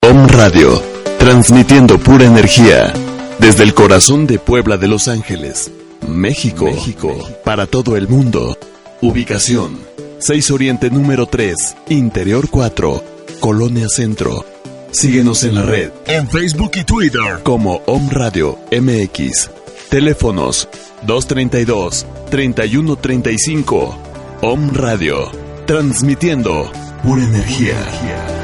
Om Radio, transmitiendo pura energía desde el corazón de Puebla de Los Ángeles, México, México, para todo el mundo. Ubicación: 6 Oriente número 3, Interior 4, Colonia Centro. Síguenos en la red, en Facebook y Twitter como Om Radio MX. Teléfonos 232 3135. Om Radio, transmitiendo pura energía.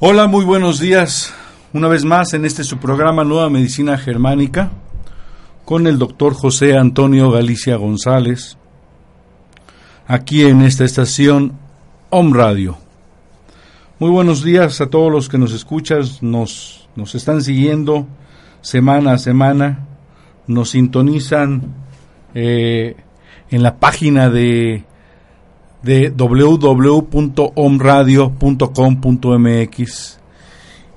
Hola, muy buenos días. Una vez más en este su programa Nueva Medicina Germánica con el doctor José Antonio Galicia González, aquí en esta estación Om Radio. Muy buenos días a todos los que nos escuchan, nos, nos están siguiendo semana a semana, nos sintonizan eh, en la página de de www.omradio.com.mx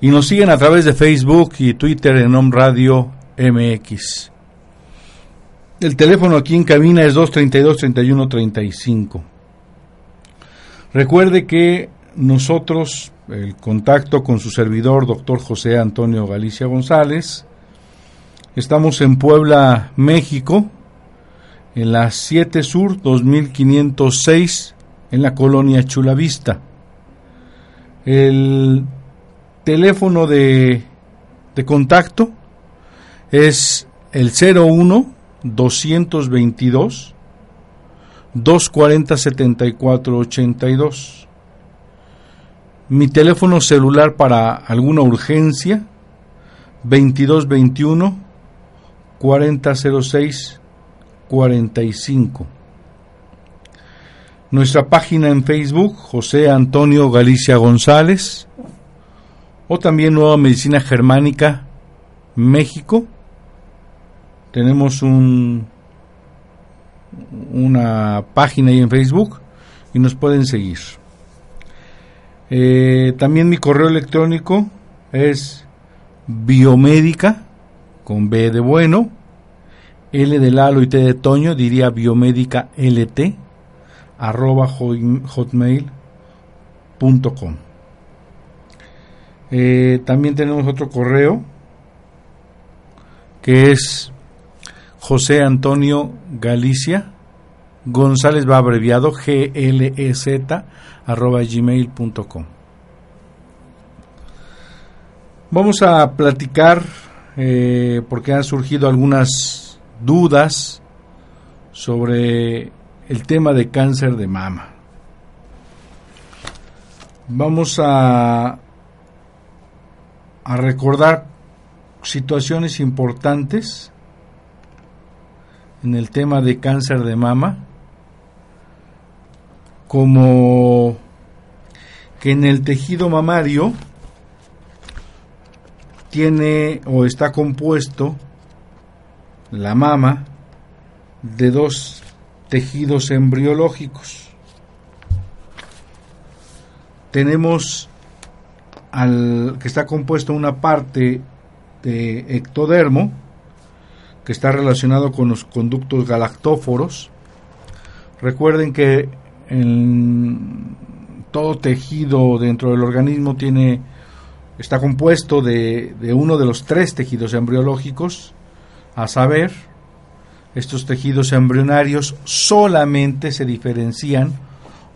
y nos siguen a través de Facebook y Twitter en Om Radio MX. El teléfono aquí en cabina es 232-3135. Recuerde que nosotros, el contacto con su servidor, doctor José Antonio Galicia González, estamos en Puebla, México, en la 7 Sur 2506 en la colonia Chulavista. El teléfono de, de contacto es el 01 222 240 74 82. Mi teléfono celular para alguna urgencia 2221 4006 45. Nuestra página en Facebook, José Antonio Galicia González, o también Nueva Medicina Germánica, México. Tenemos un, una página ahí en Facebook y nos pueden seguir. Eh, también mi correo electrónico es biomédica con B de bueno L de Lalo y T de Toño, diría biomédica LT, arroba hotmail.com. Eh, también tenemos otro correo que es José Antonio Galicia González va abreviado glez arroba gmail.com. Vamos a platicar eh, porque han surgido algunas dudas sobre el tema de cáncer de mama. Vamos a, a recordar situaciones importantes en el tema de cáncer de mama, como que en el tejido mamario tiene o está compuesto la mama de dos tejidos embriológicos. Tenemos al que está compuesto una parte de ectodermo que está relacionado con los conductos galactóforos. Recuerden que en todo tejido dentro del organismo tiene está compuesto de, de uno de los tres tejidos embriológicos, a saber, estos tejidos embrionarios solamente se diferencian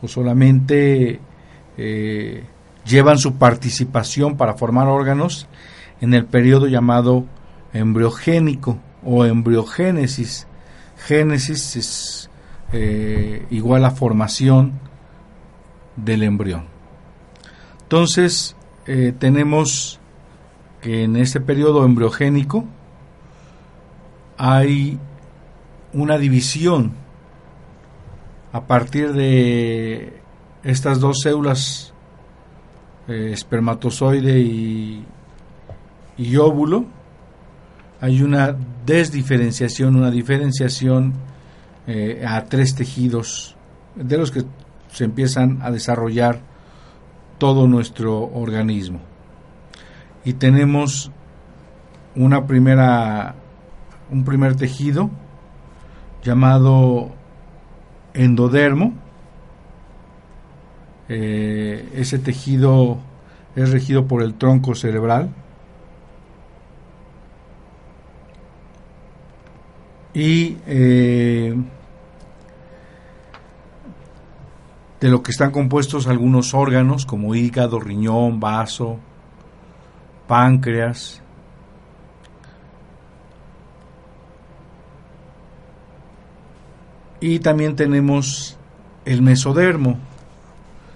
o solamente eh, llevan su participación para formar órganos en el periodo llamado embriogénico o embriogénesis. Génesis es eh, igual a formación del embrión. Entonces, eh, tenemos que en este periodo embriogénico hay una división a partir de estas dos células eh, espermatozoide y, óvulo hay una desdiferenciación, una diferenciación eh, a tres tejidos de los que se empiezan a desarrollar todo nuestro organismo. Y tenemos una primera un primer tejido llamado endodermo. Eh, ese tejido es regido por el tronco cerebral y eh, de lo que están compuestos algunos órganos como hígado, riñón, vaso, páncreas. Y también tenemos el mesodermo,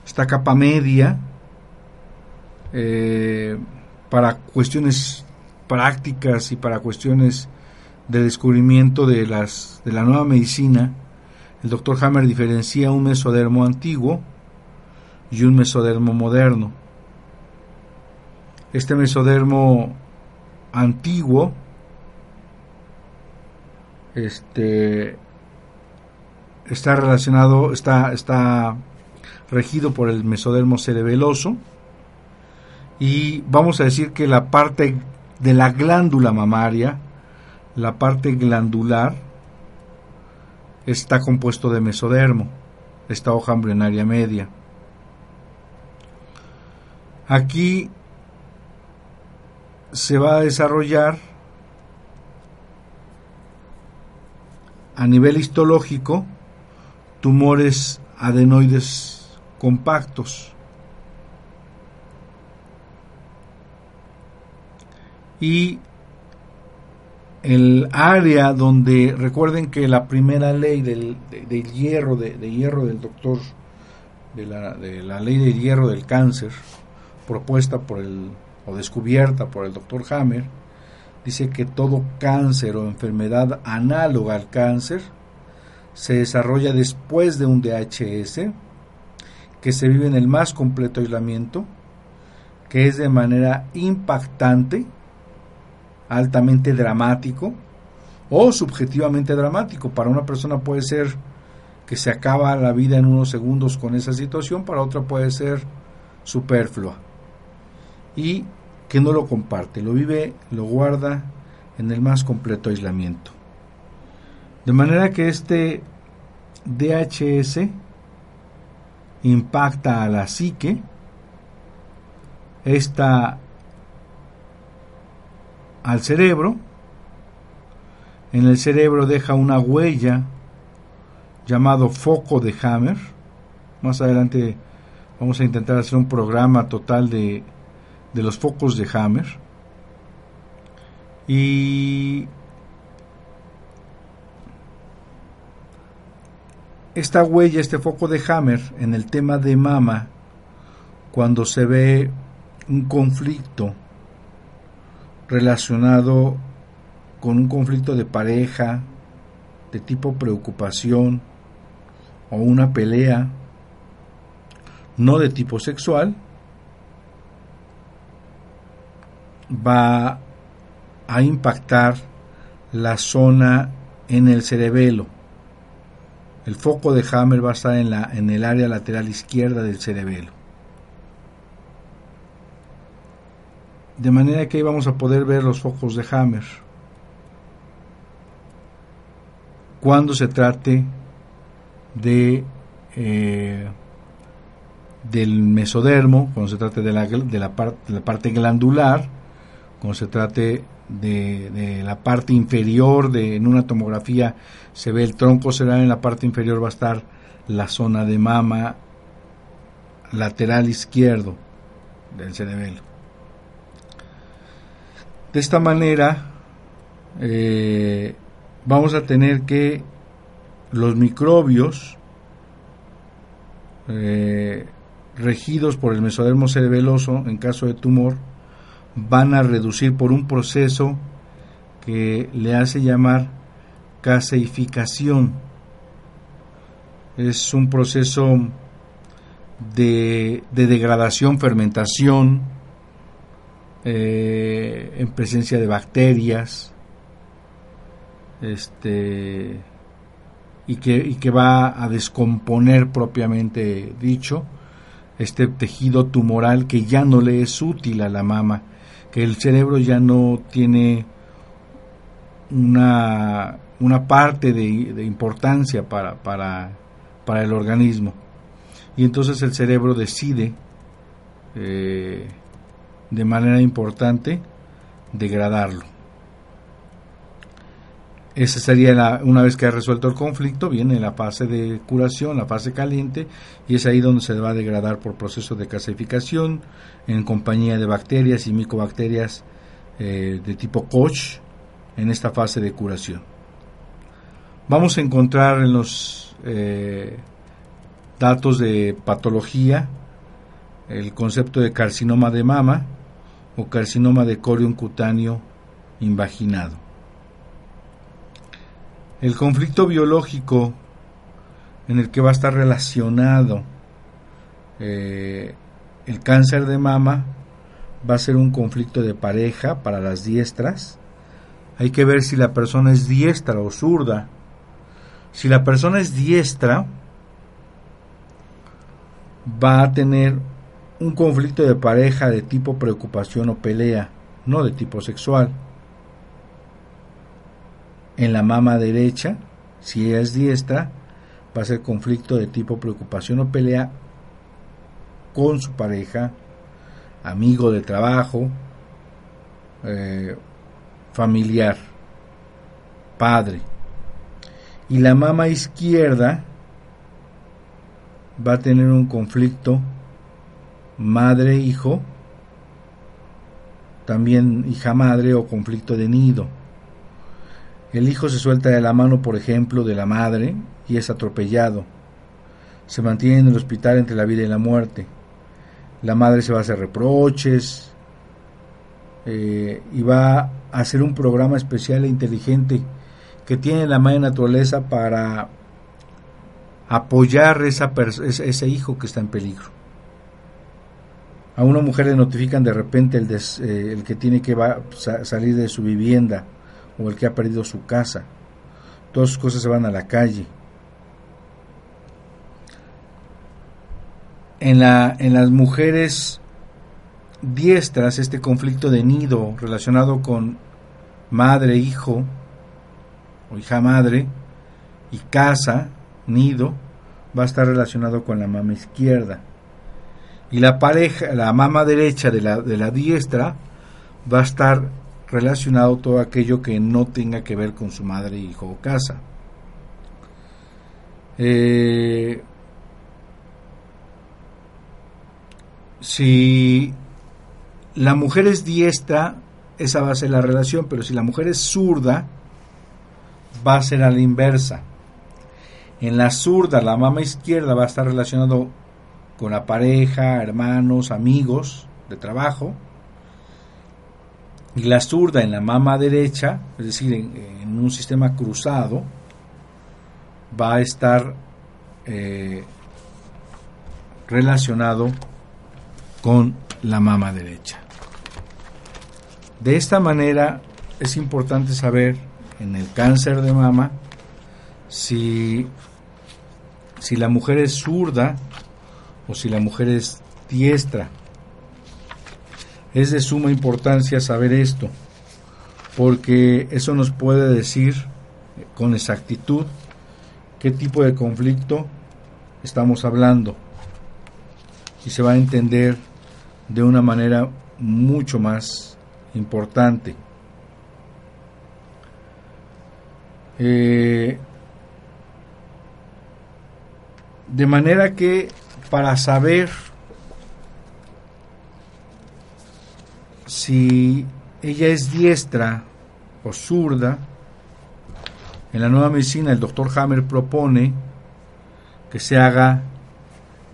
esta capa media eh, para cuestiones prácticas y para cuestiones de descubrimiento de, las, de la nueva medicina, el doctor Hammer diferencia un mesodermo antiguo y un mesodermo moderno. Este mesodermo antiguo este, está relacionado, está, está regido por el mesodermo cerebeloso y vamos a decir que la parte de la glándula mamaria la parte glandular está compuesto de mesodermo, esta hoja embrionaria media. Aquí se va a desarrollar a nivel histológico tumores adenoides compactos. Y el área donde recuerden que la primera ley del, hierro de, hierro del doctor de la, de la ley del hierro del cáncer propuesta por el o descubierta por el doctor Hammer dice que todo cáncer o enfermedad análoga al cáncer se desarrolla después de un DHS que se vive en el más completo aislamiento que es de manera impactante altamente dramático o subjetivamente dramático. Para una persona puede ser que se acaba la vida en unos segundos con esa situación, para otra puede ser superflua. Y que no lo comparte, lo vive, lo guarda en el más completo aislamiento. De manera que este DHS impacta a la psique, esta al cerebro. En el cerebro deja una huella llamado foco de Hammer. Más adelante vamos a intentar hacer un programa total de, de los focos de Hammer. Y esta huella, este foco de Hammer en el tema de mama, cuando se ve un conflicto relacionado con un conflicto de pareja, de tipo preocupación o una pelea, no de tipo sexual, va a impactar la zona en el cerebelo. El foco de Hammer va a estar en, la, en el área lateral izquierda del cerebelo. De manera que ahí vamos a poder ver los focos de Hammer. Cuando se trate de eh, del mesodermo, cuando se trate de la, de la, de la parte glandular, cuando se trate de, la parte inferior, de, en una tomografía se ve el tronco cerebral, en la parte inferior va a estar la zona de mama lateral izquierdo del cerebelo. De esta manera eh, vamos a tener que los microbios eh, regidos por el mesodermo cerebeloso en caso de tumor van a reducir por un proceso que le hace llamar caseificación. Es un proceso de, degradación, fermentación, eh, en presencia de bacterias, este, y que, y que va a descomponer propiamente dicho este tejido tumoral que ya no le es útil a la mama que el cerebro ya no tiene una, una parte de, importancia para, para, para, el organismo. Y entonces el cerebro decide eh, de manera importante degradarlo. Esa sería la, una vez que ha resuelto el conflicto, viene la fase de curación, la fase caliente, y es ahí donde se va a degradar por proceso de gasificación en compañía de bacterias y micobacterias eh, de tipo Koch en esta fase de curación. Vamos a encontrar en los eh, datos de patología el concepto de carcinoma de mama o carcinoma de corion cutáneo invaginado. El conflicto biológico en el que va a estar relacionado eh, el cáncer de mama va a ser un conflicto de pareja para las diestras. Hay que ver si la persona es diestra o zurda. Si la persona es diestra, va a tener un conflicto de pareja de tipo preocupación o pelea, no de tipo sexual en la mama derecha, si ella es diestra, va a ser conflicto de tipo preocupación o pelea con su pareja, amigo de trabajo, eh, familiar, padre. Y la mama izquierda va a tener un conflicto madre-hijo, también hija-madre o conflicto de nido el hijo se suelta de la mano, por ejemplo, de la madre y es atropellado. Se mantiene en el hospital entre la vida y la muerte. La madre se va a hacer reproches eh, y va a hacer un programa especial e inteligente que tiene la madre naturaleza para apoyar esa ese hijo que está en peligro. A una mujer le notifican de repente el, eh, el que tiene que salir de su vivienda o el que ha perdido su casa. Todas sus cosas se van a la calle. En, la, en las mujeres diestras, este conflicto de nido relacionado con madre, hijo o hija madre y casa, nido, va a estar relacionado con la mama izquierda. Y la pareja, la mama derecha de la, de la diestra va a estar relacionado todo aquello que no tenga que ver con su madre, hijo o casa. Eh, si la mujer es diestra, esa va a ser la relación, pero si la mujer es zurda, va a ser a la inversa. En la zurda, la mama izquierda va a estar relacionado con la pareja, hermanos, amigos de trabajo. Y la zurda en la mama derecha, es decir, en, un sistema cruzado, va a estar eh, relacionado con la mama derecha. De esta manera es importante saber en el cáncer de mama si, si la mujer es zurda o si la mujer es diestra. Es de suma importancia saber esto, porque eso nos puede decir con exactitud qué tipo de conflicto estamos hablando y se va a entender de una manera mucho más importante. Eh, de manera que para saber si ella es diestra o zurda, en la nueva medicina el doctor Hammer propone que se haga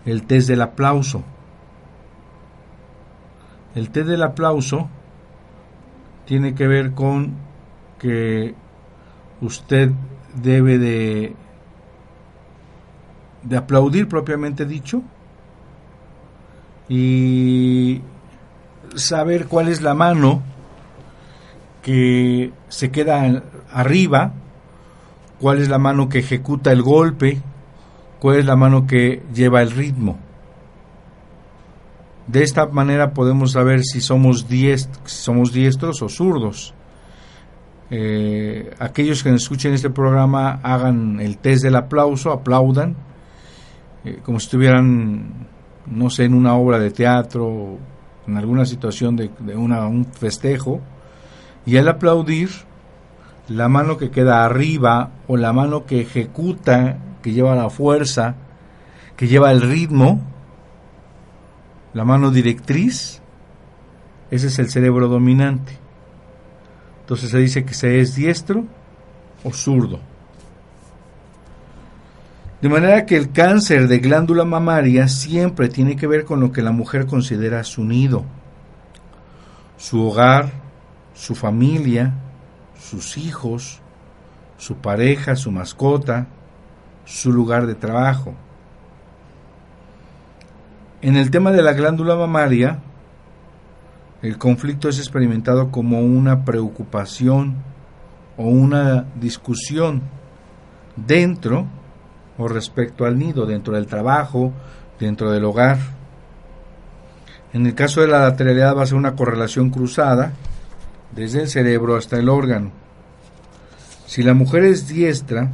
el test del aplauso. El test del aplauso tiene que ver con que usted debe de, de aplaudir propiamente dicho y saber cuál es la mano que se queda arriba, cuál es la mano que ejecuta el golpe, cuál es la mano que lleva el ritmo. De esta manera podemos saber si somos, somos diestros o zurdos. Eh, aquellos que escuchen este programa hagan el test del aplauso, aplaudan, eh, como si estuvieran, no sé, en una obra de teatro, en alguna situación de, un festejo, y al aplaudir, la mano que queda arriba o la mano que ejecuta, que lleva la fuerza, que lleva el ritmo, la mano directriz, ese es el cerebro dominante. Entonces se dice que se es diestro o zurdo. De manera que el cáncer de glándula mamaria siempre tiene que ver con lo que la mujer considera su nido, su hogar, su familia, sus hijos, su pareja, su mascota, su lugar de trabajo. En el tema de la glándula mamaria, el conflicto es experimentado como una preocupación o una discusión dentro o respecto al nido, dentro del trabajo, dentro del hogar. En el caso de la lateralidad va a ser una correlación cruzada desde el cerebro hasta el órgano. Si la mujer es diestra,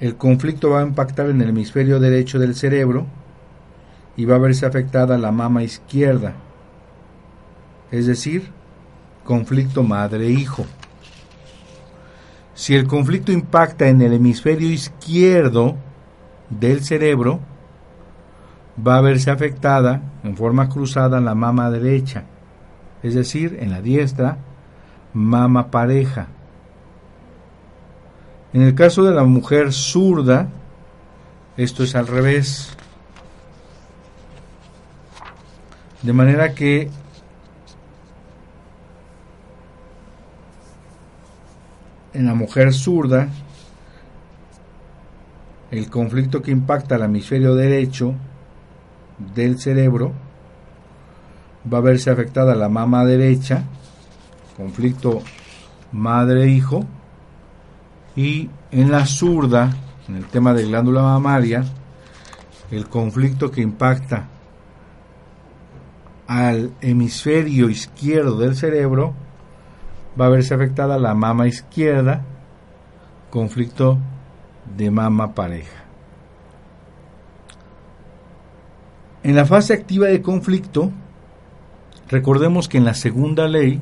el conflicto va a impactar en el hemisferio derecho del cerebro, y va a verse afectada la mama izquierda, es decir, conflicto madre-hijo. Si el conflicto impacta en el hemisferio izquierdo del cerebro, va a verse afectada en forma cruzada la mama derecha, es decir, en la diestra, mama pareja. En el caso de la mujer zurda, esto es al revés. De manera que en la mujer zurda, el conflicto que impacta al hemisferio derecho del cerebro va a verse afectada la mama derecha, conflicto madre-hijo, y en la zurda, en el tema de glándula mamaria, el conflicto que impacta al hemisferio izquierdo del cerebro, va a verse afectada la mama izquierda, conflicto de mama pareja. En la fase activa de conflicto, recordemos que en la segunda ley,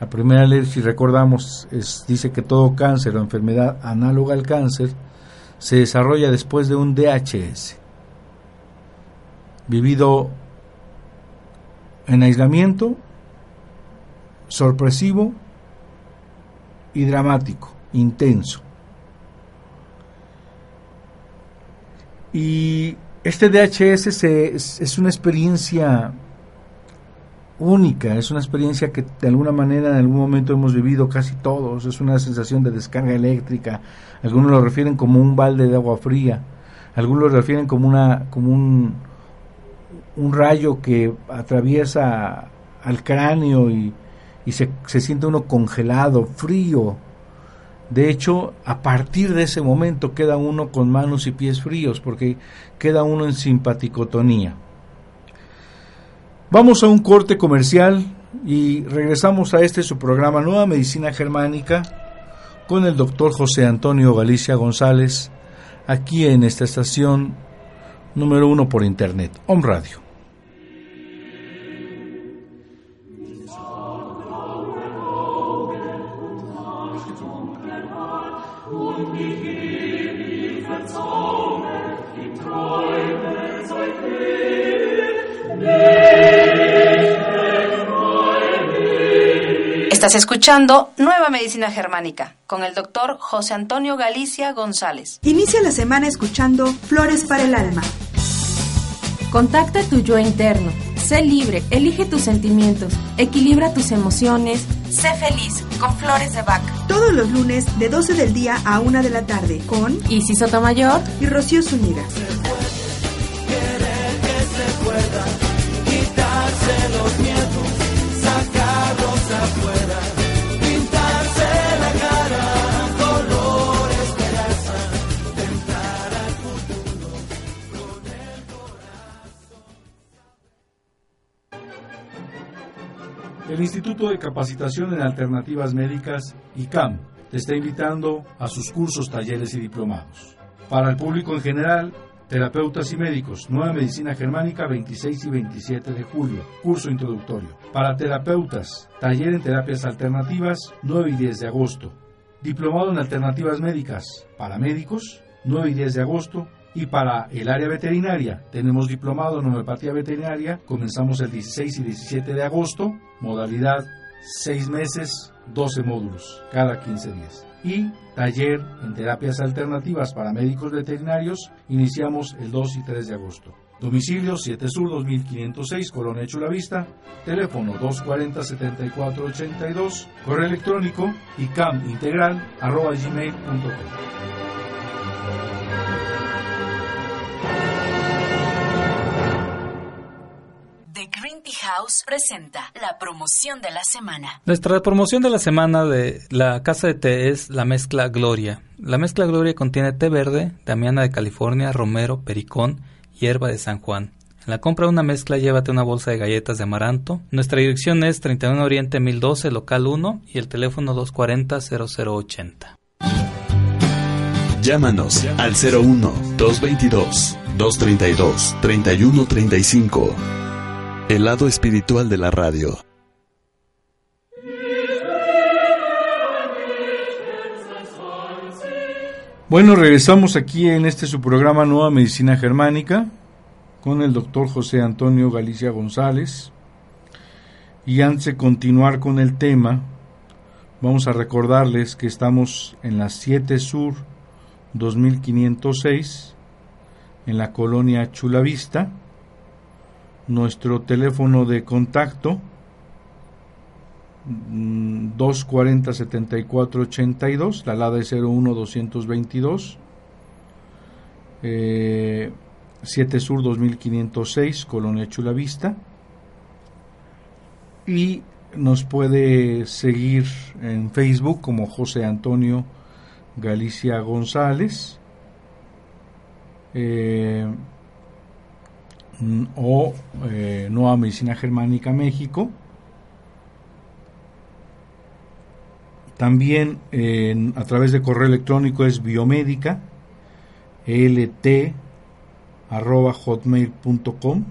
la primera ley, si recordamos, es, dice que todo cáncer o enfermedad análoga al cáncer se desarrolla después de un DHS, vivido en aislamiento, sorpresivo y dramático, intenso. Y este DHS se, es, una experiencia única, es una experiencia que de alguna manera en algún momento hemos vivido casi todos, es una sensación de descarga eléctrica, algunos lo refieren como un balde de agua fría, algunos lo refieren como una como un, un rayo que atraviesa al cráneo y, y se, se siente uno congelado, frío, de hecho, a partir de ese momento queda uno con manos y pies fríos porque queda uno en simpaticotonía. Vamos a un corte comercial y regresamos a este su programa Nueva Medicina Germánica con el doctor José Antonio Galicia González aquí en esta estación número uno por internet, Home Radio. Estás escuchando Nueva Medicina Germánica con el doctor José Antonio Galicia González. Inicia la semana escuchando Flores para el Alma. Contacta tu yo interno. Sé libre, elige tus sentimientos, equilibra tus emociones, sé feliz con Flores de Bach. Todos los lunes de 12 del día a 1 de la tarde con Isis Sotomayor y Rocío Zúñiga. El Instituto de Capacitación en Alternativas Médicas, ICAM, te está invitando a sus cursos, talleres y diplomados. Para el público en general, terapeutas y médicos, Nueva Medicina Germánica 26 y 27 de julio, curso introductorio. Para terapeutas, taller en terapias alternativas 9 y 10 de agosto. Diplomado en alternativas médicas para médicos 9 y 10 de agosto y para el área veterinaria, tenemos diplomado en homeopatía veterinaria, comenzamos el 16 y 17 de agosto, modalidad 6 meses, 12 módulos, cada 15 días. Y taller en terapias alternativas para médicos veterinarios, iniciamos el 2 y 3 de agosto. Domicilio 7 Sur 2506, Colonia Chulavista, teléfono 240-7482, correo electrónico icamintegral.gmail.com. House presenta la promoción de la semana. Nuestra promoción de la semana de la casa de té es la mezcla Gloria. La mezcla Gloria contiene té verde, damiana de California, romero, pericón, hierba de San Juan. En la compra de una mezcla llévate una bolsa de galletas de amaranto. Nuestra dirección es 31 Oriente 1012, local 1 y el teléfono 240-0080. Llámanos al 01 222 232 3135 el lado espiritual de la radio. Bueno, regresamos aquí en este su programa Nueva Medicina Germánica con el doctor José Antonio Galicia González. Y antes de continuar con el tema, vamos a recordarles que estamos en la 7 Sur 2506, en la colonia Chulavista nuestro teléfono de contacto 240 74 82 la LADA es 01 222 7 Sur 2506 Colonia Chulavista. Y nos puede seguir en Facebook como José Antonio Galicia González eh, o eh, Nueva Medicina Germánica México. También a través de correo electrónico es biomédica lt arroba hotmail.com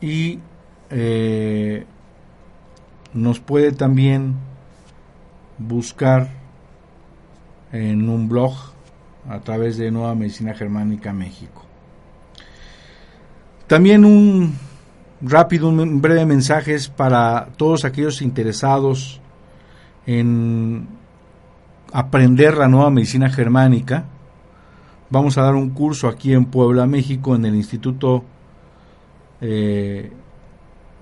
y eh, nos puede también buscar en un blog a través de Nueva Medicina Germánica México. También un rápido, un breve mensaje para todos aquellos interesados en aprender la nueva medicina germánica. Vamos a dar un curso aquí en Puebla, México, en el Instituto eh,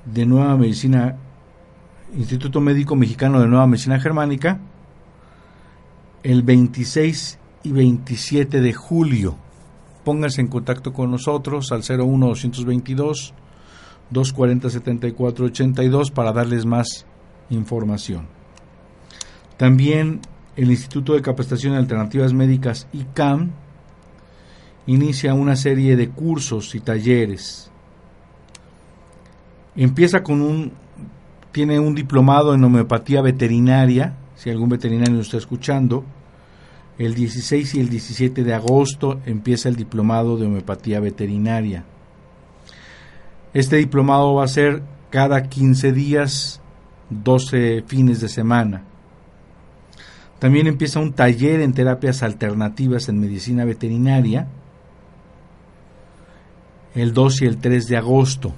de Nueva Medicina, Instituto Médico Mexicano de Nueva Medicina Germánica, el 26 y 27 de julio. Pónganse en contacto con nosotros al 01 222 240 7482 para darles más información. También el Instituto de Capacitación de Alternativas Médicas ICAM inicia una serie de cursos y talleres. Empieza con un tiene un diplomado en homeopatía veterinaria, si algún veterinario lo está escuchando, el 16 y el 17 de agosto empieza el diplomado de homeopatía veterinaria. Este diplomado va a ser cada 15 días, 12 fines de semana. También empieza un taller en terapias alternativas en medicina veterinaria el 2 y el 3 de agosto.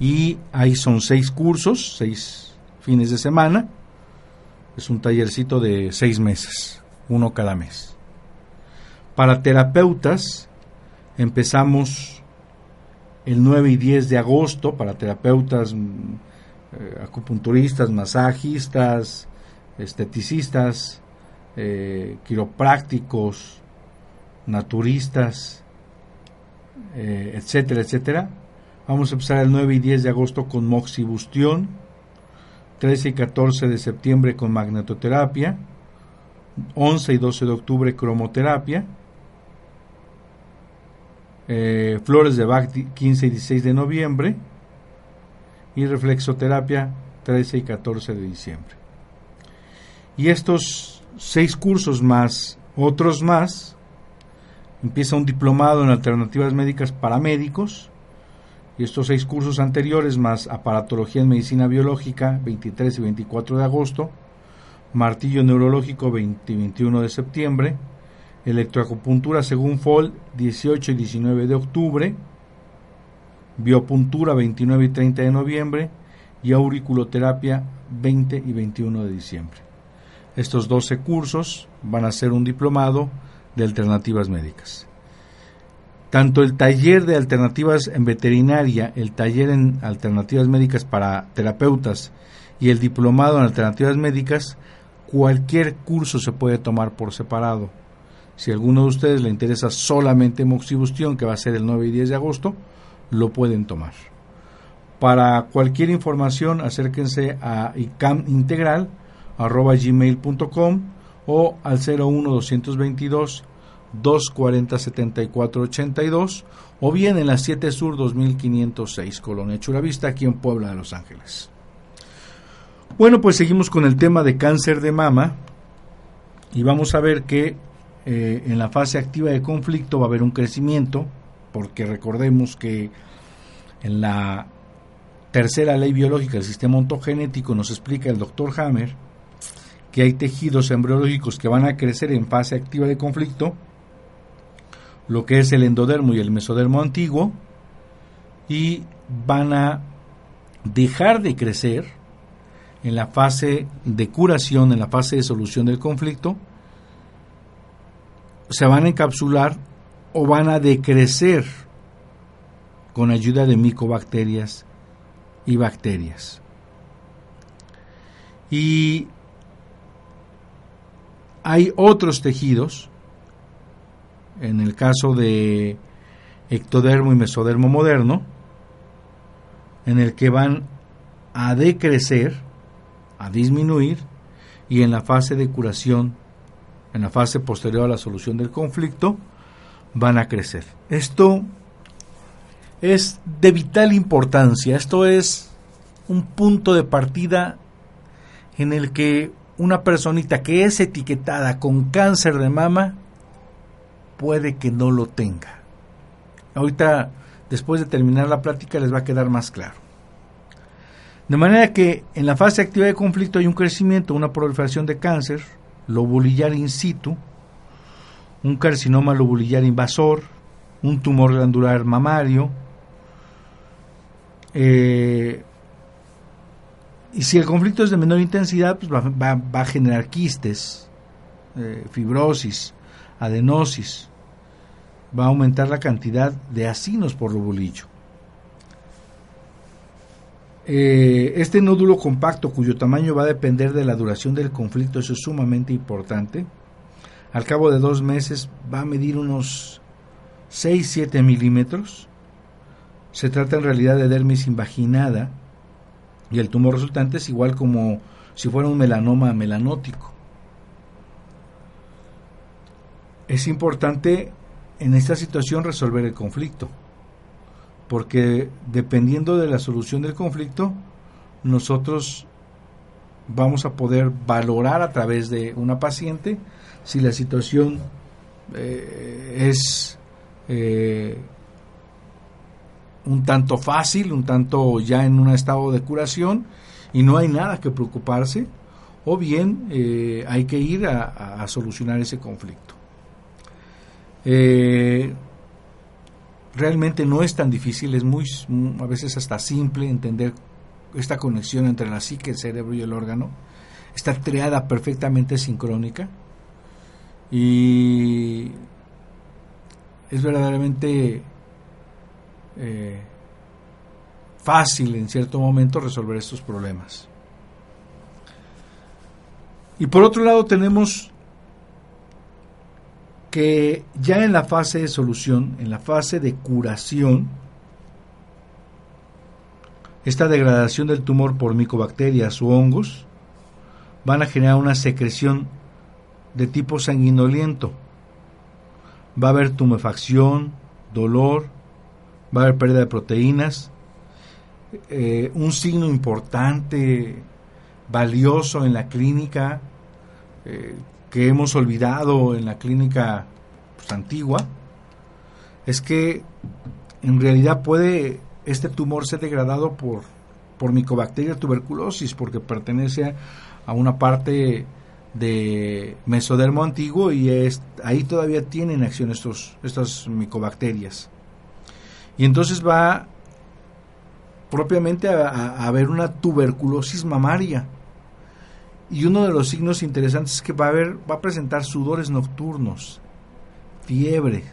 Y ahí son seis cursos, seis fines de semana es un tallercito de seis meses, uno cada mes. Para terapeutas empezamos el 9 y 10 de agosto para terapeutas, mm, eh, acupunturistas, masajistas, esteticistas, eh, quiroprácticos, naturistas, eh, etcétera, etcétera. Vamos a empezar el 9 y 10 de agosto con moxibustión, 13 y 14 de septiembre con magnetoterapia, 11 y 12 de octubre cromoterapia, eh, flores de Bach 15 y 16 de noviembre y reflexoterapia 13 y 14 de diciembre. Y estos seis cursos más otros más, empieza un diplomado en alternativas médicas para médicos, y estos seis cursos anteriores más aparatología en medicina biológica 23 y 24 de agosto, martillo neurológico 20 y 21 de septiembre, electroacupuntura según FOL 18 y 19 de octubre, biopuntura 29 y 30 de noviembre y auriculoterapia 20 y 21 de diciembre. Estos 12 cursos van a ser un diplomado de alternativas médicas. Tanto el taller de alternativas en veterinaria, el taller en alternativas médicas para terapeutas y el diplomado en alternativas médicas, cualquier curso se puede tomar por separado. Si a alguno de ustedes le interesa solamente moxibustión, que va a ser el 9 y 10 de agosto, lo pueden tomar. Para cualquier información, acérquense a icamintegral.gmail.com o al 01222 240 7482 o bien en la 7 Sur 2506, Colonia Chulavista, aquí en Puebla de Los Ángeles. Bueno, pues seguimos con el tema de cáncer de mama y vamos a ver que eh, en la fase activa de conflicto va a haber un crecimiento, porque recordemos que en la tercera ley biológica del sistema ontogenético nos explica el doctor Hammer que hay tejidos embriológicos que van a crecer en fase activa de conflicto lo que es el endodermo y el mesodermo antiguo y van a dejar de crecer en la fase de curación, en la fase de solución del conflicto, se van a encapsular o van a decrecer con ayuda de micobacterias y bacterias. Y hay otros tejidos en el caso de ectodermo y mesodermo moderno, en el que van a decrecer, a disminuir, y en la fase de curación, en la fase posterior a la solución del conflicto, van a crecer. Esto es de vital importancia, esto es un punto de partida en el que una personita que es etiquetada con cáncer de mama puede que no lo tenga. Ahorita, después de terminar la plática, les va a quedar más claro. De manera que en la fase activa de conflicto hay un crecimiento, una proliferación de cáncer, lobulillar in situ, un carcinoma lobulillar invasor, un tumor glandular mamario. Eh, y si el conflicto es de menor intensidad, pues va, a generar quistes, eh, fibrosis, adenosis. Va a aumentar la cantidad de acinos por lobulillo. Eh, este nódulo compacto, cuyo tamaño va a depender de la duración del conflicto, eso es sumamente importante. Al cabo de dos meses va a medir unos 6-7 milímetros. Se trata en realidad de dermis invaginada y el tumor resultante es igual como si fuera un melanoma melanótico. Es importante en esta situación resolver el conflicto, porque dependiendo de la solución del conflicto, nosotros vamos a poder valorar a través de una paciente si la situación eh, es eh, un tanto fácil, un tanto ya en un estado de curación y no hay nada que preocuparse, o bien eh, hay que ir a, solucionar ese conflicto. Eh, realmente no es tan difícil, es muy a veces hasta simple entender esta conexión entre la psique, el cerebro y el órgano. Está creada perfectamente sincrónica y es verdaderamente eh, fácil en cierto momento resolver estos problemas. Y por otro lado tenemos que ya en la fase de solución, en la fase de curación, esta degradación del tumor por micobacterias o hongos van a generar una secreción de tipo sanguinoliento. Va a haber tumefacción, dolor, va a haber pérdida de proteínas. Eh, un signo importante, valioso en la clínica, eh, que hemos olvidado en la clínica pues, antigua, es que en realidad puede este tumor ser degradado por, por micobacteria tuberculosis, porque pertenece a una parte de mesodermo antiguo y es, ahí todavía tienen acción estos, estas micobacterias. Y entonces va propiamente a, haber una tuberculosis mamaria. Y uno de los signos interesantes es que va a, haber, va a presentar sudores nocturnos, fiebre,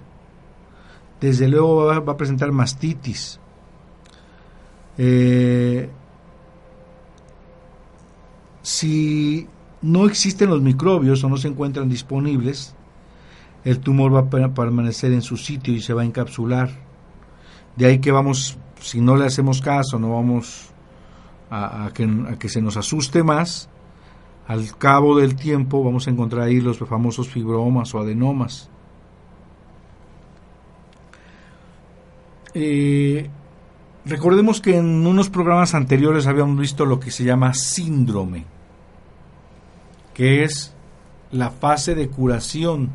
desde luego va, a presentar mastitis. Eh, si no existen los microbios o no se encuentran disponibles, el tumor va a permanecer en su sitio y se va a encapsular. De ahí que vamos, si no le hacemos caso, no vamos a, que, se nos asuste más, al cabo del tiempo vamos a encontrar ahí los famosos fibromas o adenomas. Eh, recordemos que en unos programas anteriores habíamos visto lo que se llama síndrome que es la fase de curación.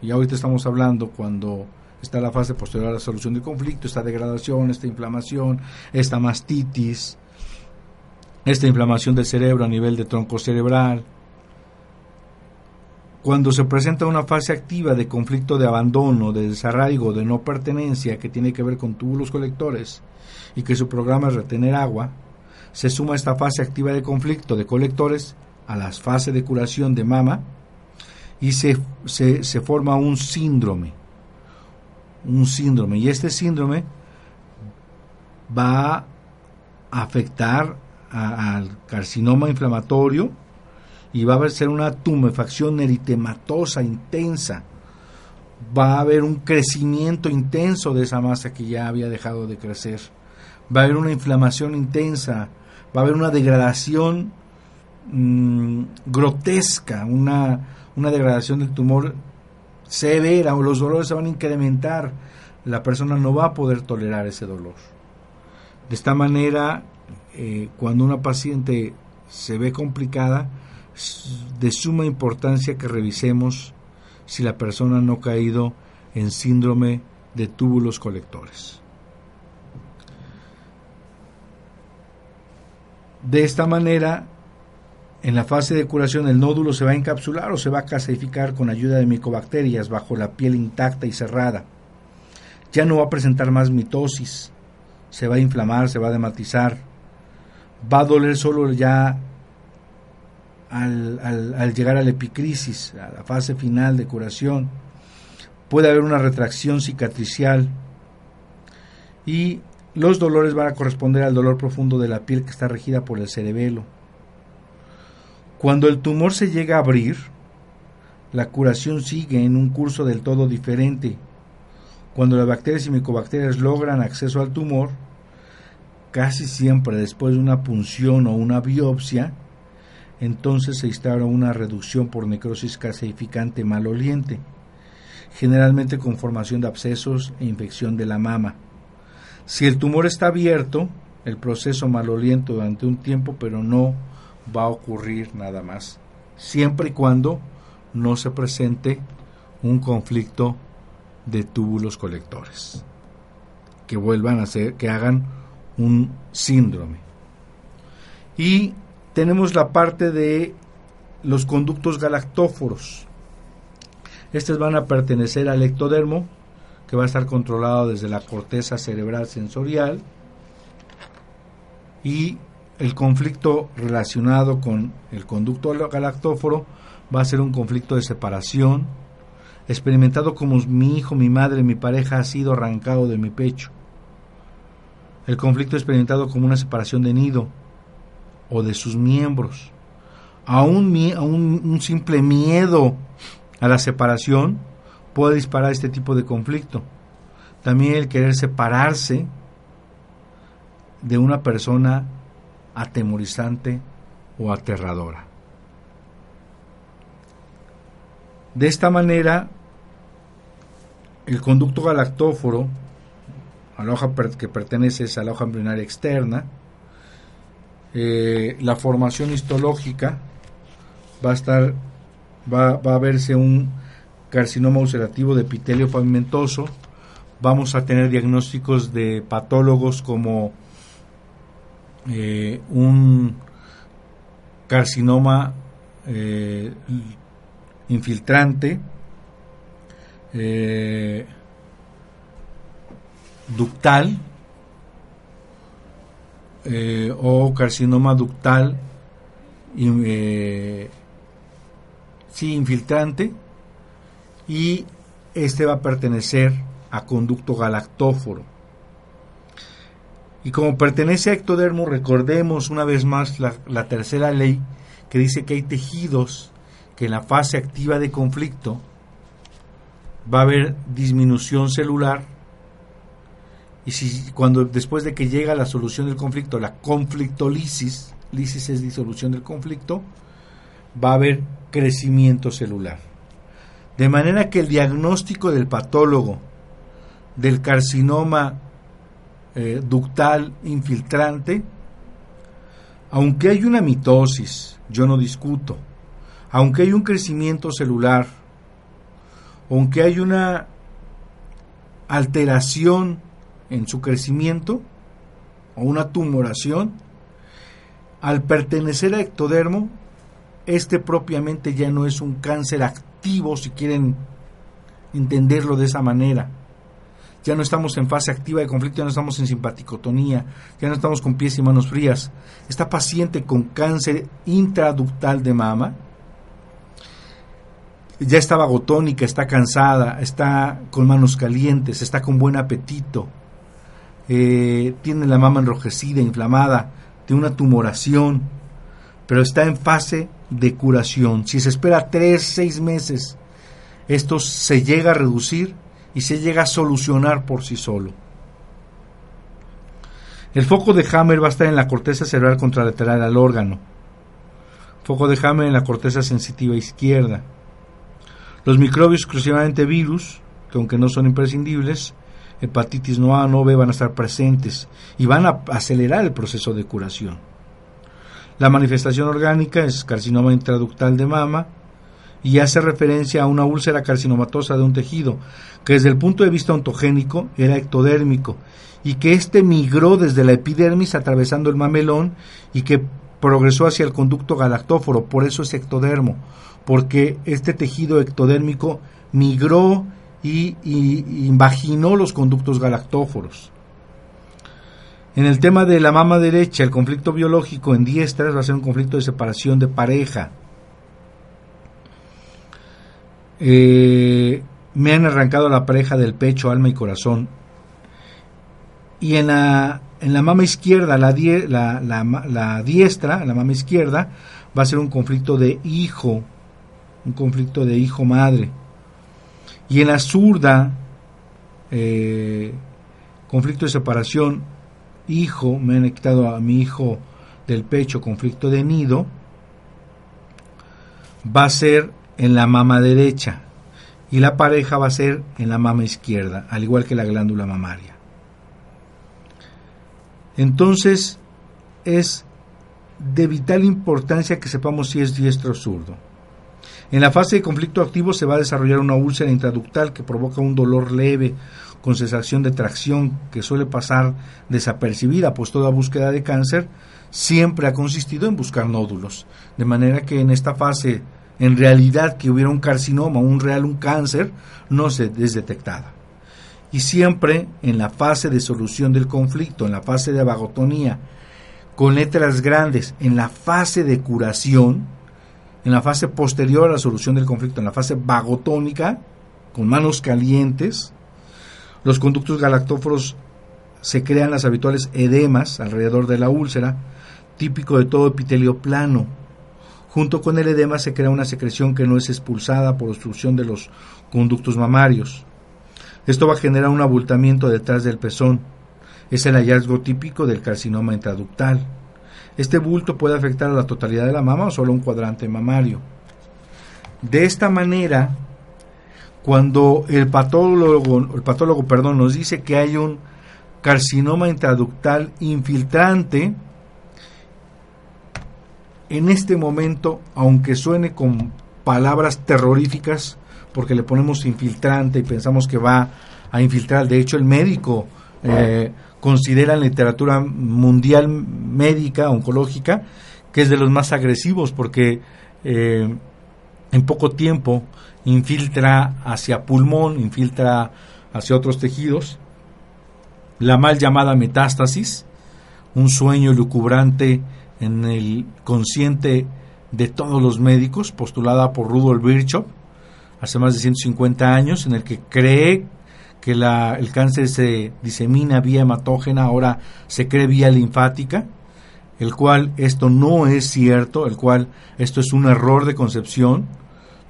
Y ahorita estamos hablando cuando está la fase posterior a la solución del conflicto, esta degradación, esta inflamación, esta mastitis, esta inflamación del cerebro a nivel de tronco cerebral. Cuando se presenta una fase activa de conflicto de abandono, de desarraigo, de no pertenencia, que tiene que ver con túbulos colectores y que su programa es retener agua, se suma esta fase activa de conflicto de colectores a las fases de curación de mama y se, se, forma un síndrome. Un síndrome. Y este síndrome va a afectar al carcinoma inflamatorio y va a ser una tumefacción eritematosa intensa. Va a haber un crecimiento intenso de esa masa que ya había dejado de crecer. Va a haber una inflamación intensa. Va a haber una degradación Mm, grotesca, una, una degradación del tumor severa, los dolores se van a incrementar, la persona no va a poder tolerar ese dolor. De esta manera, eh, cuando una paciente se ve complicada, de suma importancia que revisemos si la persona no ha caído en síndrome de túbulos colectores. De esta manera, En la fase de curación el nódulo se va a encapsular o se va a casificar con ayuda de micobacterias bajo la piel intacta y cerrada. Ya no va a presentar más mitosis, se va a inflamar, se va a dematizar, va a doler solo ya al, al, llegar a la epicrisis, a la fase final de curación. Puede haber una retracción cicatricial y los dolores van a corresponder al dolor profundo de la piel que está regida por el cerebelo. Cuando el tumor se llega a abrir, la curación sigue en un curso del todo diferente. Cuando las bacterias y micobacterias logran acceso al tumor, casi siempre después de una punción o una biopsia, entonces se instaura una reducción por necrosis caseificante maloliente, generalmente con formación de abscesos e infección de la mama. Si el tumor está abierto, el proceso maloliento durante un tiempo, pero no va a ocurrir nada más, siempre y cuando no se presente un conflicto de túbulos colectores, que vuelvan a ser, que hagan un síndrome. Y tenemos la parte de los conductos galactóforos. Estos van a pertenecer al ectodermo, que va a estar controlado desde la corteza cerebral sensorial. Y el conflicto relacionado con el conducto galactóforo va a ser un conflicto de separación, experimentado como mi hijo, mi madre, mi pareja ha sido arrancado de mi pecho. El conflicto experimentado como una separación de nido o de sus miembros. Aún, un, un simple miedo a la separación puede disparar este tipo de conflicto. También el querer separarse de una persona atemorizante o aterradora. De esta manera, el conducto galactóforo a la hoja que pertenece a la hoja embrionaria externa. Eh, la formación histológica va a estar, va, a verse un carcinoma ulcerativo de epitelio pavimentoso. Vamos a tener diagnósticos de patólogos como eh, un carcinoma eh, infiltrante, ductal eh, o carcinoma ductal eh, infiltrante y este va a pertenecer a conducto galactóforo. Y como pertenece a ectodermo, recordemos una vez más la tercera ley que dice que hay tejidos que en la fase activa de conflicto va a haber disminución celular y si cuando después de que llega la solución del conflicto, la conflictolisis, lisis es disolución del conflicto, va a haber crecimiento celular. De manera que el diagnóstico del patólogo del carcinoma eh, ductal infiltrante, aunque hay una mitosis, yo no discuto, aunque hay un crecimiento celular, aunque hay una alteración en su crecimiento o una tumoración, al pertenecer a ectodermo, este propiamente ya no es un cáncer activo, si quieren entenderlo de esa manera. Ya no estamos en fase activa de conflicto, ya no estamos en simpaticotonía, ya no estamos con pies y manos frías. Esta paciente con cáncer intraductal de mama ya estaba gotónica, está cansada, está con manos calientes, está con buen apetito, eh, tiene la mama enrojecida, inflamada, tiene una tumoración, pero está en fase de curación. Si se espera tres, seis meses, esto se llega a reducir y se llega a solucionar por sí solo. El foco de Hammer va a estar en la corteza cerebral contralateral al órgano. Foco de Hammer en la corteza sensitiva izquierda. Los microbios exclusivamente virus, que aunque no son imprescindibles, hepatitis no A, no B van a estar presentes y van a acelerar el proceso de curación. La manifestación orgánica es carcinoma intraductal de mama y hace referencia a una úlcera carcinomatosa de un tejido que desde el punto de vista ontogénico era ectodérmico y que éste migró desde la epidermis atravesando el mamelón y que progresó hacia el conducto galactóforo, por eso es ectodermo, porque este tejido ectodérmico migró y, y invaginó los conductos galactóforos. En el tema de la mama derecha, el conflicto biológico en diestras va a ser un conflicto de separación de pareja. Eh, me han arrancado la pareja del pecho, alma y corazón. Y en la, en la mama izquierda, la, la, la, diestra, la mama izquierda, va a ser un conflicto de hijo, un conflicto de hijo-madre. Y en la zurda, eh, conflicto de separación, hijo, me han quitado a mi hijo del pecho, conflicto de nido, va a ser en la mama derecha y la pareja va a ser en la mama izquierda, al igual que la glándula mamaria. Entonces es de vital importancia que sepamos si es diestro o zurdo. En la fase de conflicto activo se va a desarrollar una úlcera intraductal que provoca un dolor leve con sensación de tracción que suele pasar desapercibida, pues toda búsqueda de cáncer siempre ha consistido en buscar nódulos. De manera que en esta fase, en realidad que hubiera un carcinoma, un real un cáncer, no se es detectada. Y siempre en la fase de solución del conflicto, en la fase de vagotonía, con letras grandes, en la fase de curación, en la fase posterior a la solución del conflicto, en la fase vagotónica, con manos calientes, los conductos galactóforos se crean las habituales edemas alrededor de la úlcera, típico de todo epitelio plano. Junto con el edema se crea una secreción que no es expulsada por obstrucción de los conductos mamarios. Esto va a generar un abultamiento detrás del pezón. Es el hallazgo típico del carcinoma intraductal. Este bulto puede afectar a la totalidad de la mama o solo un cuadrante mamario. De esta manera, cuando el patólogo, el patólogo perdón, nos dice que hay un carcinoma intraductal infiltrante, en este momento, aunque suene con palabras terroríficas, porque le ponemos infiltrante y pensamos que va a infiltrar, de hecho el médico eh, considera en la literatura mundial médica, oncológica, que es de los más agresivos, porque eh, en poco tiempo infiltra hacia pulmón, infiltra hacia otros tejidos. La mal llamada metástasis, un sueño lucubrante en el consciente de todos los médicos, postulada por Rudolf Virchow hace más de 150 años, en el que cree que la, el cáncer se disemina vía hematógena, ahora se cree vía linfática, el cual esto no es cierto, el cual esto es un error de concepción,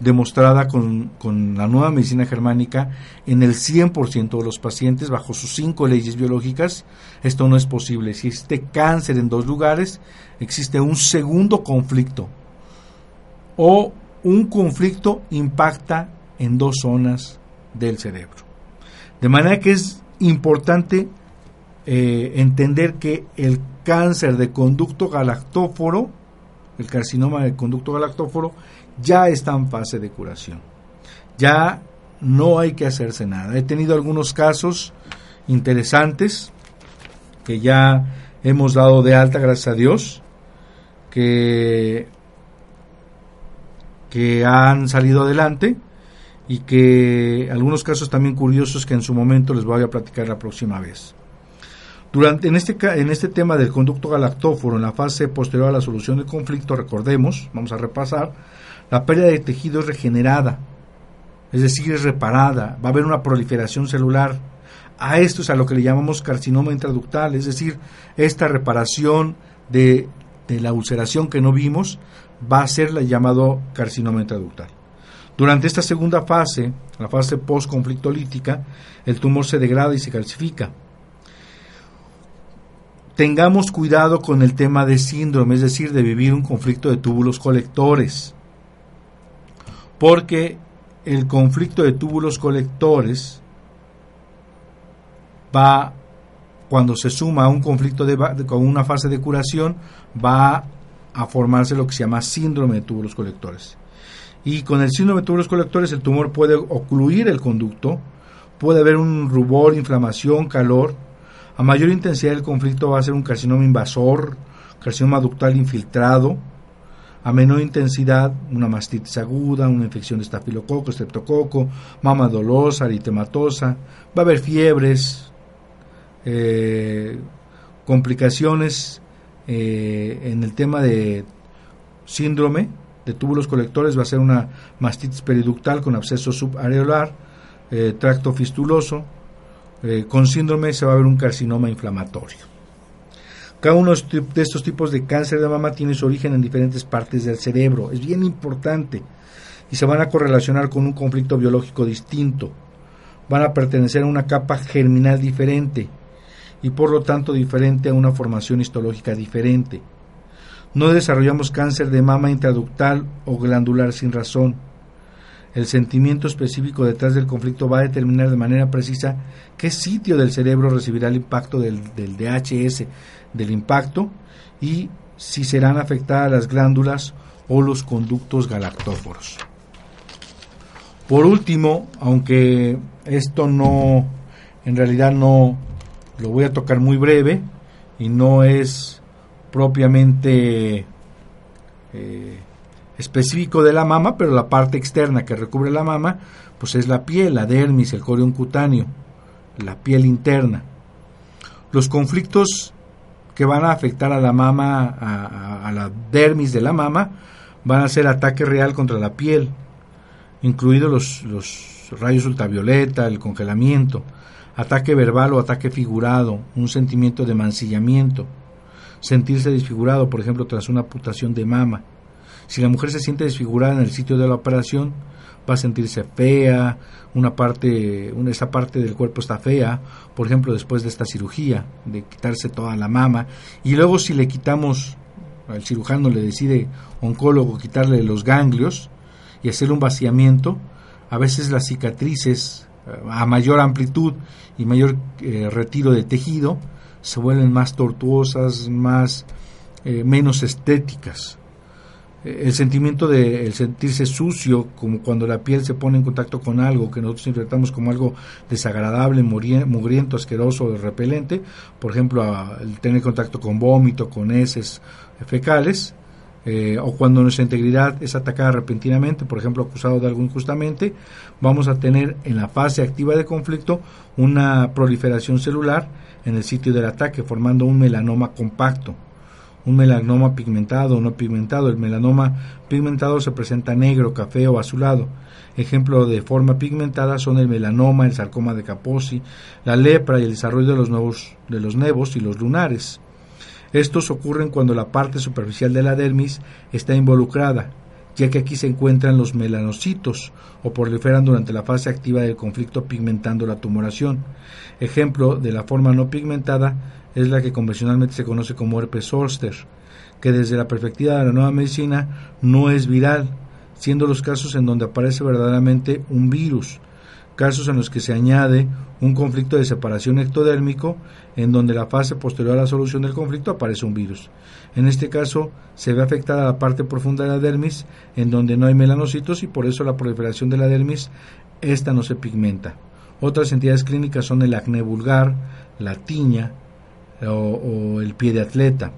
demostrada con, con, la nueva medicina germánica en el 100% de los pacientes bajo sus cinco leyes biológicas. Esto no es posible. Si existe cáncer en dos lugares, existe un segundo conflicto o un conflicto impacta en dos zonas del cerebro. De manera que es importante eh, entender que el cáncer de conducto galactóforo, el carcinoma del conducto galactóforo, ya está en fase de curación. Ya no hay que hacerse nada. He tenido algunos casos interesantes que ya hemos dado de alta, gracias a Dios, que, que han salido adelante y que algunos casos también curiosos que en su momento les voy a platicar la próxima vez. Durante, en, este, en este tema del conducto galactóforo, en la fase posterior a la solución del conflicto, recordemos, vamos a repasar, la pérdida de tejido es regenerada, es decir, es reparada, va a haber una proliferación celular. A esto es a lo que le llamamos carcinoma intraductal, es decir, esta reparación de, de la ulceración que no vimos va a ser la llamado carcinoma intraductal. Durante esta segunda fase, la fase post-conflictolítica, el tumor se degrada y se calcifica. Tengamos cuidado con el tema de síndrome, es decir, de vivir un conflicto de túbulos colectores porque el conflicto de túbulos colectores va, cuando se suma a un conflicto de, con una fase de curación, va a formarse lo que se llama síndrome de túbulos colectores. Y con el síndrome de túbulos colectores el tumor puede ocluir el conducto, puede haber un rubor, inflamación, calor. A mayor intensidad del conflicto va a ser un carcinoma invasor, carcinoma ductal infiltrado, a menor intensidad, una mastitis aguda, una infección de estafilococo, estreptococo, mama dolosa, eritematosa, va a haber fiebres, eh, complicaciones eh, en el tema de síndrome de túbulos colectores, va a ser una mastitis periductal con absceso subareolar, eh, tracto fistuloso, con síndrome se va a ver un carcinoma inflamatorio. Cada uno de estos tipos de cáncer de mama tiene su origen en diferentes partes del cerebro. Es bien importante. Y se van a correlacionar con un conflicto biológico distinto. Van a pertenecer a una capa germinal diferente y por lo tanto diferente a una formación histológica diferente. No desarrollamos cáncer de mama intraductal o glandular sin razón. El sentimiento específico detrás del conflicto va a determinar de manera precisa qué sitio del cerebro recibirá el impacto del, DHS del impacto y si serán afectadas las glándulas o los conductos galactóforos. Por último, aunque esto no, en realidad no, lo voy a tocar muy breve y no es propiamente eh, específico de la mama, pero la parte externa que recubre la mama, pues es la piel, la dermis, el corión cutáneo, la piel interna. Los conflictos que van a afectar a la mama, a, la dermis de la mama, van a ser ataque real contra la piel, incluidos los, los rayos ultravioleta, el congelamiento, ataque verbal o ataque figurado, un sentimiento de mancillamiento, sentirse desfigurado, por ejemplo, tras una amputación de mama. Si la mujer se siente desfigurada en el sitio de la operación, va a sentirse fea, una parte, una, esa parte del cuerpo está fea, por ejemplo, después de esta cirugía, de quitarse toda la mama, y luego si le quitamos, al cirujano le decide, oncólogo, quitarle los ganglios y hacer un vaciamiento, a veces las cicatrices eh, a mayor amplitud y mayor eh, retiro de tejido se vuelven más tortuosas, más eh, menos estéticas. El sentimiento de el sentirse sucio, como cuando la piel se pone en contacto con algo que nosotros interpretamos como algo desagradable, mugriento, asqueroso, repelente, por ejemplo, el tener contacto con vómito, con heces fecales, eh, o cuando nuestra integridad es atacada repentinamente, por ejemplo, acusado de algo injustamente, vamos a tener en la fase activa de conflicto una proliferación celular en el sitio del ataque, formando un melanoma compacto un melanoma pigmentado o no pigmentado. El melanoma pigmentado se presenta negro, café o azulado. Ejemplo de forma pigmentada son el melanoma, el sarcoma de Kaposi, la lepra y el desarrollo de los, nuevos, de los nevos y los lunares. Estos ocurren cuando la parte superficial de la dermis está involucrada, ya que aquí se encuentran los melanocitos o proliferan durante la fase activa del conflicto pigmentando la tumoración. Ejemplo de la forma no pigmentada es la que convencionalmente se conoce como herpes zoster, que desde la perspectiva de la nueva medicina no es viral, siendo los casos en donde aparece verdaderamente un virus, casos en los que se añade un conflicto de separación ectodérmico, en donde la fase posterior a la solución del conflicto aparece un virus. En este caso, se ve afectada la parte profunda de la dermis, en donde no hay melanocitos y por eso la proliferación de la dermis, esta no se pigmenta. Otras entidades clínicas son el acné vulgar, la tiña, o, el pie de atleta.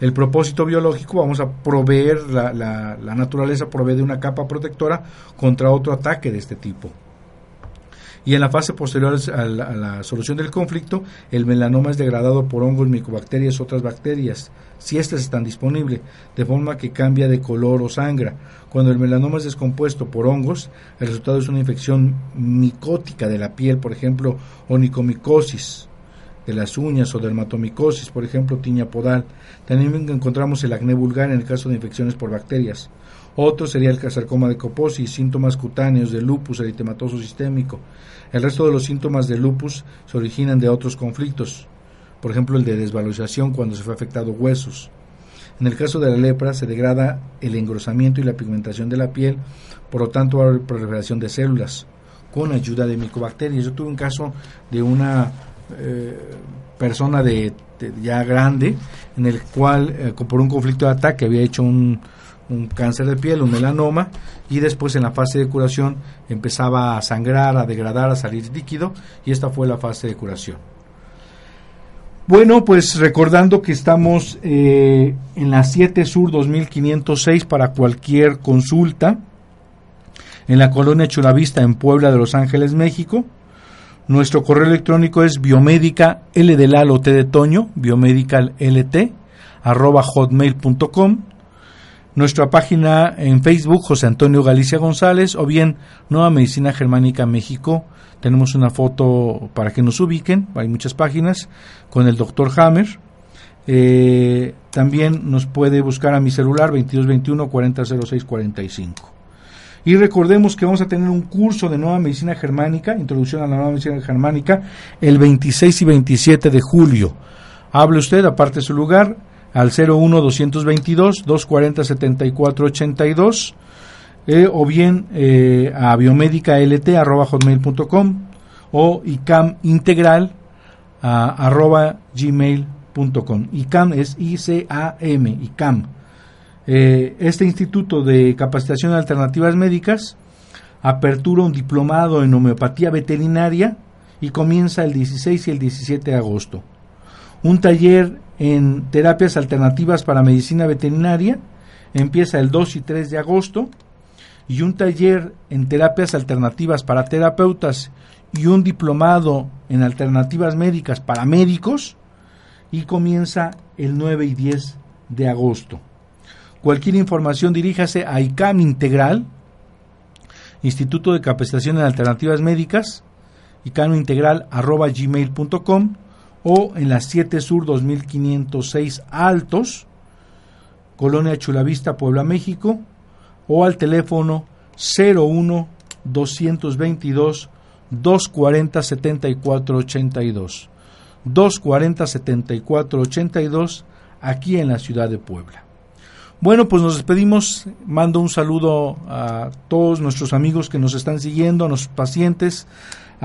El propósito biológico, vamos a proveer, la, la, naturaleza provee de una capa protectora contra otro ataque de este tipo. Y en la fase posterior a la, solución del conflicto, el melanoma es degradado por hongos, micobacterias, otras bacterias, si éstas están disponibles, de forma que cambia de color o sangra. Cuando el melanoma es descompuesto por hongos, el resultado es una infección micótica de la piel, por ejemplo, onicomicosis de las uñas o dermatomicosis, por ejemplo, tiña podal. También encontramos el acné vulgar en el caso de infecciones por bacterias. Otro sería el sarcoma de Kaposi, síntomas cutáneos de lupus eritematoso sistémico. El resto de los síntomas de lupus se originan de otros conflictos, por ejemplo el de desvalorización cuando se fue afectado huesos. En el caso de la lepra se degrada el engrosamiento y la pigmentación de la piel, por lo tanto haber proliferación de células con ayuda de micobacterias. Yo tuve un caso de una eh, persona de, ya grande, en el cual eh, por un conflicto de ataque había hecho un, un cáncer de piel, un melanoma, y después en la fase de curación empezaba a sangrar, a degradar, a salir líquido, y esta fue la fase de curación. Bueno, pues recordando que estamos eh, en la 7 Sur 2506 para cualquier consulta, en la colonia Chulavista en Puebla de Los Ángeles, México. Nuestro correo electrónico es biomédica L de Lalo T de Toño, arroba hotmail.com. Nuestra página en Facebook, José Antonio Galicia González, o bien Nueva Medicina Germánica México, tenemos una foto para que nos ubiquen, hay muchas páginas, con el doctor Hammer. Eh, también nos puede buscar a mi celular 2221 400645. Y recordemos que vamos a tener un curso de nueva medicina germánica, introducción a la nueva medicina germánica, el 26 y 27 de julio. Hable usted, aparte de su lugar, al 01 222 240 7482 eh, o bien eh, a biomedicalt.com o icam integral arroba gmail.com. ICAM es I-C-A-M, ICAM. Eh, este Instituto de Capacitación de Alternativas Médicas apertura un diplomado en homeopatía veterinaria y comienza el 16 y el 17 de agosto. Un taller en terapias alternativas para medicina veterinaria. Empieza el 2 y 3 de agosto. Y un taller en terapias alternativas para terapeutas y un diplomado en alternativas médicas para médicos. Y comienza el 9 y 10 de agosto. Cualquier información diríjase a ICAM Integral, Instituto de Capacitación en Alternativas Médicas, Integral arroba gmail.com o en la 7 Sur 2506 Altos, Colonia Chulavista, Puebla, México, o al teléfono 01 222 240 7482. 240 7482 aquí en la ciudad de Puebla. Bueno, pues nos despedimos. Mando un saludo a todos nuestros amigos que nos están siguiendo, a nuestros pacientes,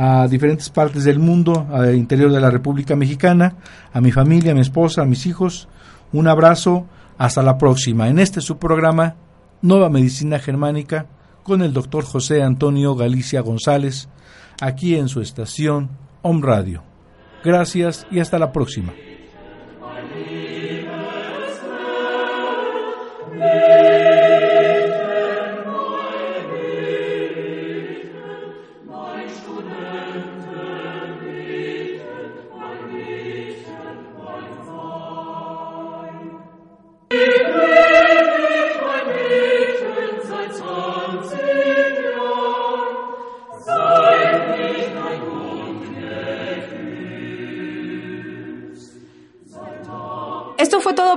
a diferentes partes del mundo, al interior de la República Mexicana, a mi familia, a mi esposa, a mis hijos. Un abrazo. Hasta la próxima. En este su programa Nueva Medicina Germánica con el doctor José Antonio Galicia González, aquí en su estación Om Radio. Gracias y hasta la próxima.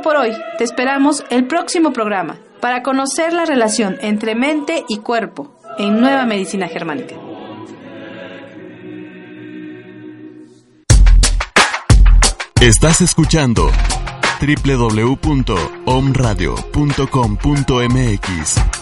Por hoy. Te esperamos el próximo programa para conocer la relación entre mente y cuerpo en Nueva Medicina Germánica. Estás escuchando www.omradio.com.mx.